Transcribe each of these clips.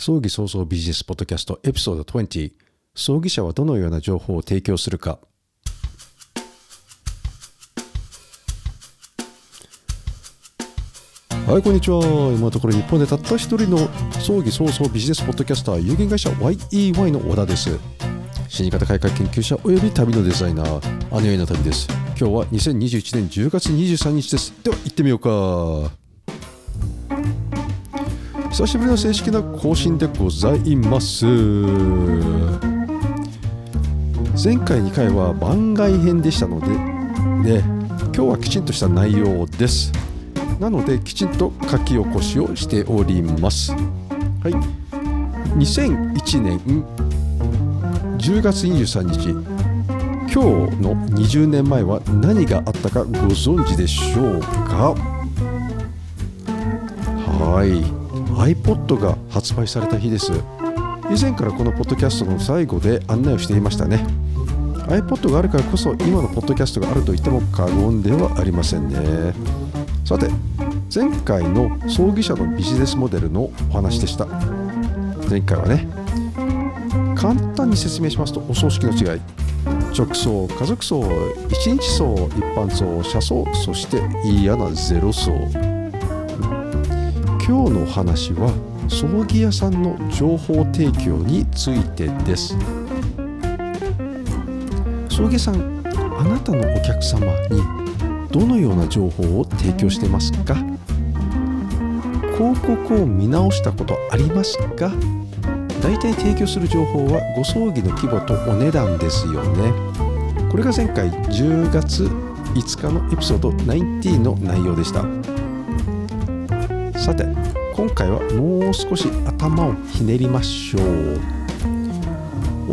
葬儀創造ビジネスポッドキャストエピソード20葬儀者はどのような情報を提供するか。はいこんにちは。今のところ日本でたった一人の葬儀創造ビジネスポッドキャスター有限会社 YEY の小田です。死に方改革研究者および旅のデザイナー姉上の旅です。今日は2021年10月23日です。では行ってみようか。久しぶりの正式な更新でございます。前回2回は番外編でしたのでね今日はきちんとした内容です。なのできちんと書き起こしをしております。はい。2001年10月23日今日の20年前は何があったかご存知でしょうか？はい。iPod が発売された日です。以前からこのポッドキャストの最後で案内をしていましたね。iPod があるからこそ今のポッドキャストがあると言っても過言ではありませんね。さて前回の葬儀社のビジネスモデルのお話でした。前回はね簡単に説明しますとお葬式の違い。直葬家族葬一日葬一般葬車葬そして嫌なゼロ葬今日のお話は葬儀屋さんの情報提供についてです。葬儀屋さんあなたのお客様にどのような情報を提供してますか？広告を見直したことありますか？大体提供する情報はご葬儀の規模とお値段ですよね。これが前回10月5日のエピソード19の内容でした。さて今回はもう少し頭をひねりましょう。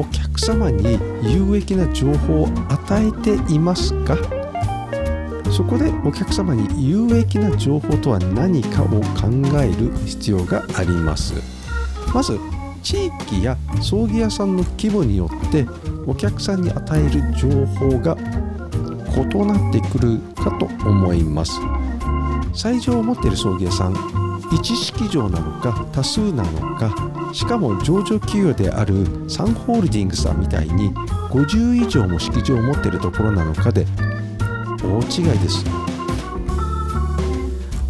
お客様に有益な情報を与えていますかそこでお客様に有益な情報とは何かを考える必要があります。まず地域や葬儀屋さんの規模によってお客さんに与える情報が異なってくるかと思います。最上を持っている葬儀屋さん一式場なのか多数なのかしかも上場企業であるサンホールディングスさんみたいに50以上も式場を持っているところなのかで大違いです。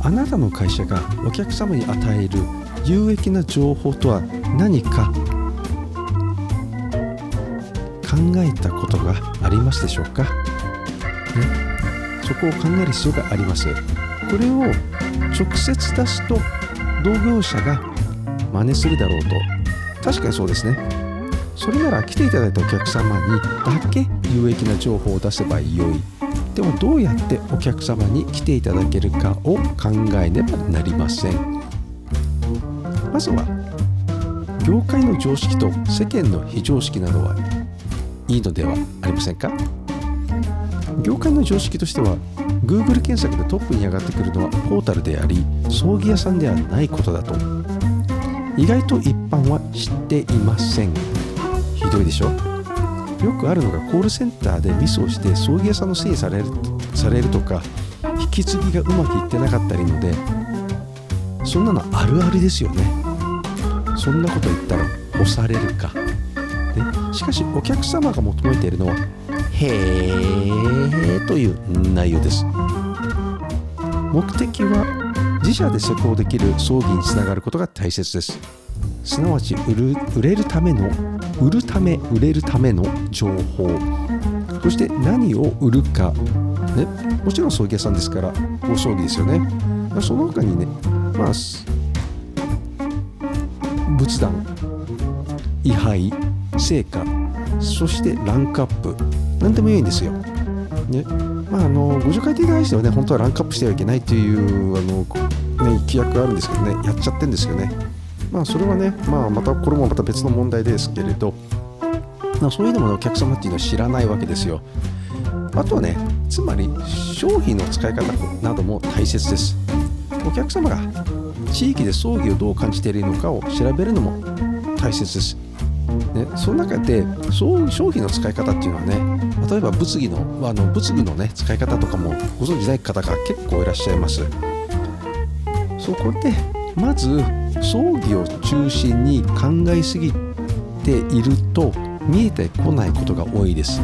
あなたの会社がお客様に与える有益な情報とは何か考えたことがありますでしょうか、ね、そこを考える必要があります。これを直接出すと同業者が真似するだろうと。確かにそうですね。それなら来ていただいたお客様にだけ有益な情報を出せばよい。でもどうやってお客様に来ていただけるかを考えねばなりません。まずは業界の常識と世間の非常識などはいいのではありませんか？業界の常識としては Google 検索でトップに上がってくるのはポータルであり葬儀屋さんではないことだと。意外と一般は知っていません。ひどいでしょ？よくあるのがコールセンターでミスをして葬儀屋さんのせいされるされるとか引き継ぎがうまくいってなかったりのでそんなのあるあるですよね。そんなこと言ったら押されるか、ね、しかしお客様が求めているのはへーという内容です。目的は自社で施工できる葬儀につながることが大切です。すなわち売る売れるための売るため売れるための情報。そして何を売るか、ね、もちろん葬儀屋さんですからご葬儀ですよね。その他にねまあ仏壇位牌成果そしてランクアップ。何でもいいんですよ。ねまあ、あのご助会に対してはね本当はランクアップしてはいけないというあの、ね、規約があるんですけどねやっちゃってるんですよね。まあそれはね、まあ、またこれもまた別の問題ですけれど、まあ、そういうのもお客様っていうのは知らないわけですよ。あとはねつまり商品の使い方なども大切です。お客様が地域で葬儀をどう感じているのかを調べるのも大切です。ね、その中でそう商品の使い方っていうのはね例えば物議のあの仏具のね使い方とかもご存じない方が結構いらっしゃいます。そこでまず葬儀を中心に考えすぎていると見えてこないことが多いです。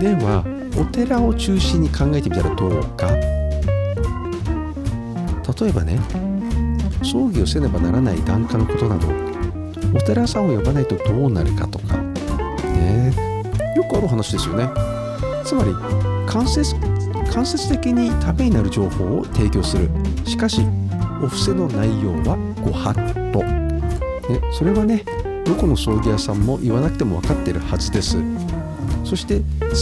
ではお寺を中心に考えてみたらどうか。例えばね葬儀をせねばならない檀家のことなど。お寺さんを呼ばないとどうなるかとか。ね。よくある話ですよね。つまり間接間接的にためになる情報を提供する。しかしお布施の内容はご法度、ね、それはねどこの葬儀屋さんも言わなくても分かってるはずです。そして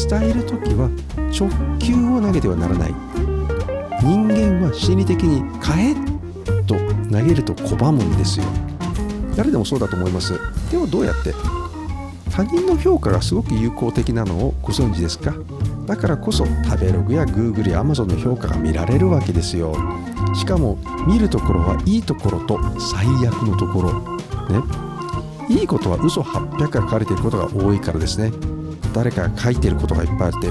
伝える時は直球を投げてはならない。人間は心理的に「買え!」と投げると拒むんですよ。誰でもそうだと思います。でもどうやって？他人の評価がすごく有効的なのをご存知ですか？だからこそ食べログや Google や Amazon の評価が見られるわけですよ。しかも見るところはいいところと最悪のところ。ね。いいことは嘘800が書かれていることが多いからですね。誰かが書いていることがいっぱいあって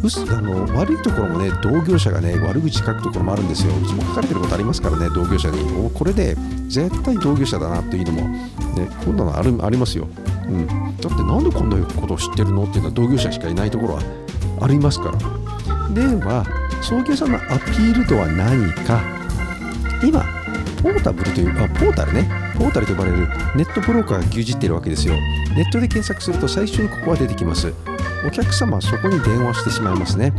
あの悪いところもね同業者がね悪口書くところもあるんですよ。うちも書かれてることありますからね同業者に。おこれで絶対同業者だなっていうのもねこんなのあるありますよ、うん、だってなんでこんなことを知ってるのっていうのは同業者しかいないところはありますから。では送迎さんのアピールとは何か。今ポータブルというあポータルね。ポータルと呼ばれるネットブローカーが牛耳っているわけですよ。ネットで検索すると最初にここが出てきます。お客様はそこに電話してしまいますね。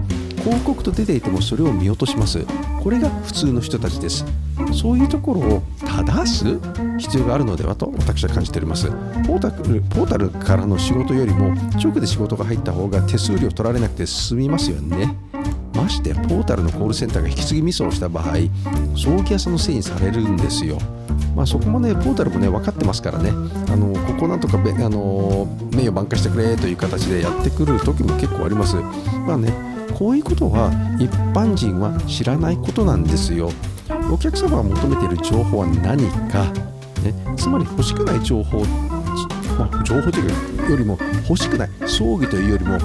広告と出ていてもそれを見落とします。これが普通の人たちです。そういうところを正す必要があるのではと私は感じております。ポータルポータルからの仕事よりも直で仕事が入った方が手数料取られなくて済みますよね。ましてポータルのコールセンターが引き継ぎミスをした場合葬儀屋さんのせいにされるんですよ。まあ、そこもね、ポータルもね、分かってますからね、あのここなんとかべ、あの名誉挽回してくれという形でやってくる時も結構あります。まあね、こういうことは一般人は知らないことなんですよ。お客様が求めている情報は何か、ね、つまり欲しくない情報、まあ、情報というよりも欲しくない、葬儀というよりも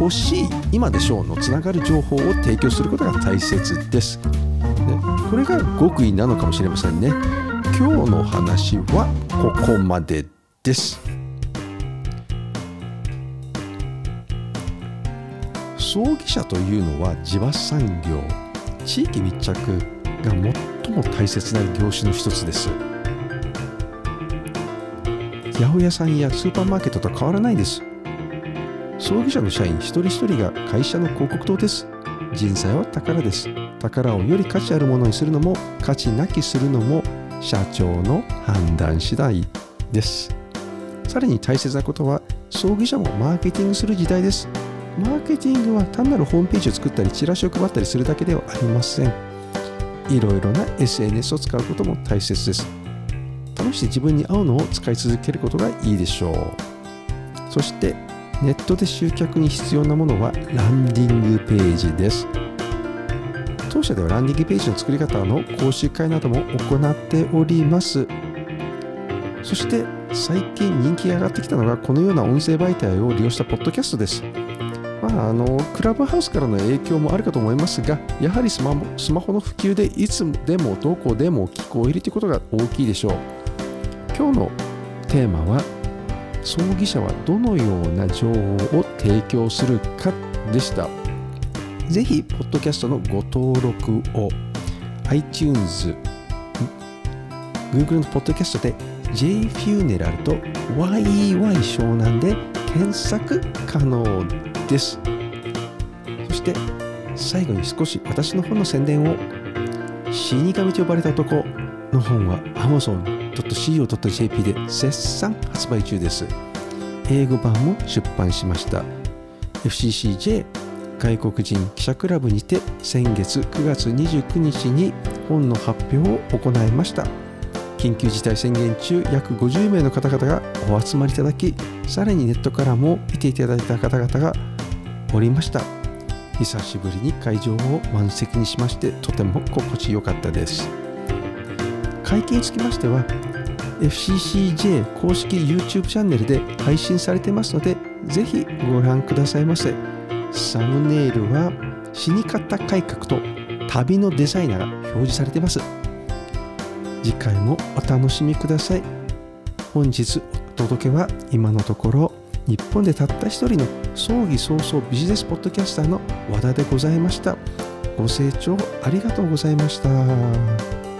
欲しい今でしょうのつながる情報を提供することが大切です。ね、これが極意なのかもしれませんね。今日の話はここまでです。葬儀社というのは地場産業地域密着が最も大切な業種の一つです。八百屋さんやスーパーマーケットと変わらないです。葬儀社の社員一人一人が会社の広告塔です。人材は宝です。宝をより価値あるものにするのも価値なきするのも社長の判断次第です。さらに大切なことは葬儀社もマーケティングする時代です。マーケティングは単なるホームページを作ったりチラシを配ったりするだけではありません。いろいろな SNS を使うことも大切です。試して自分に合うのを使い続けることがいいでしょう。そしてネットで集客に必要なものはランディングページです。当社ではランディングページの作り方の講習会なども行っております。そして最近人気が上がってきたのがこのような音声媒体を利用したポッドキャストです。まあ、あのクラブハウスからの影響もあるかと思いますがやはりスマスマホの普及でいつでもどこでも聞こえるということが大きいでしょう。今日のテーマは葬儀社はどのような情報を提供するかでした。ぜひ、ポッドキャストのご登録を iTunes、Google のポッドキャストで JFuneral と YEY 湘南で検索可能です。そして最後に少し私の本の宣伝を死神と呼ばれた男の本は amazon.co.jp で絶賛発売中です。英語版も出版しました。FCCJ 外国人記者クラブにて先月9月29日に本の発表を行いました。緊急事態宣言中約50名の方々がお集まりいただきさらにネットからも見ていただいた方々がおりました。久しぶりに会場を満席にしましてとても心地よかったです。会見につきましては FCCJ 公式 YouTube チャンネルで配信されてますのでぜひご覧くださいませ。サムネイルは死に方改革と旅のデザイナーが表示されてます。次回もお楽しみください。本日お届けは今のところ日本でたった一人の葬儀早々ビジネスポッドキャスターの和田でございました。ご清聴ありがとうございました。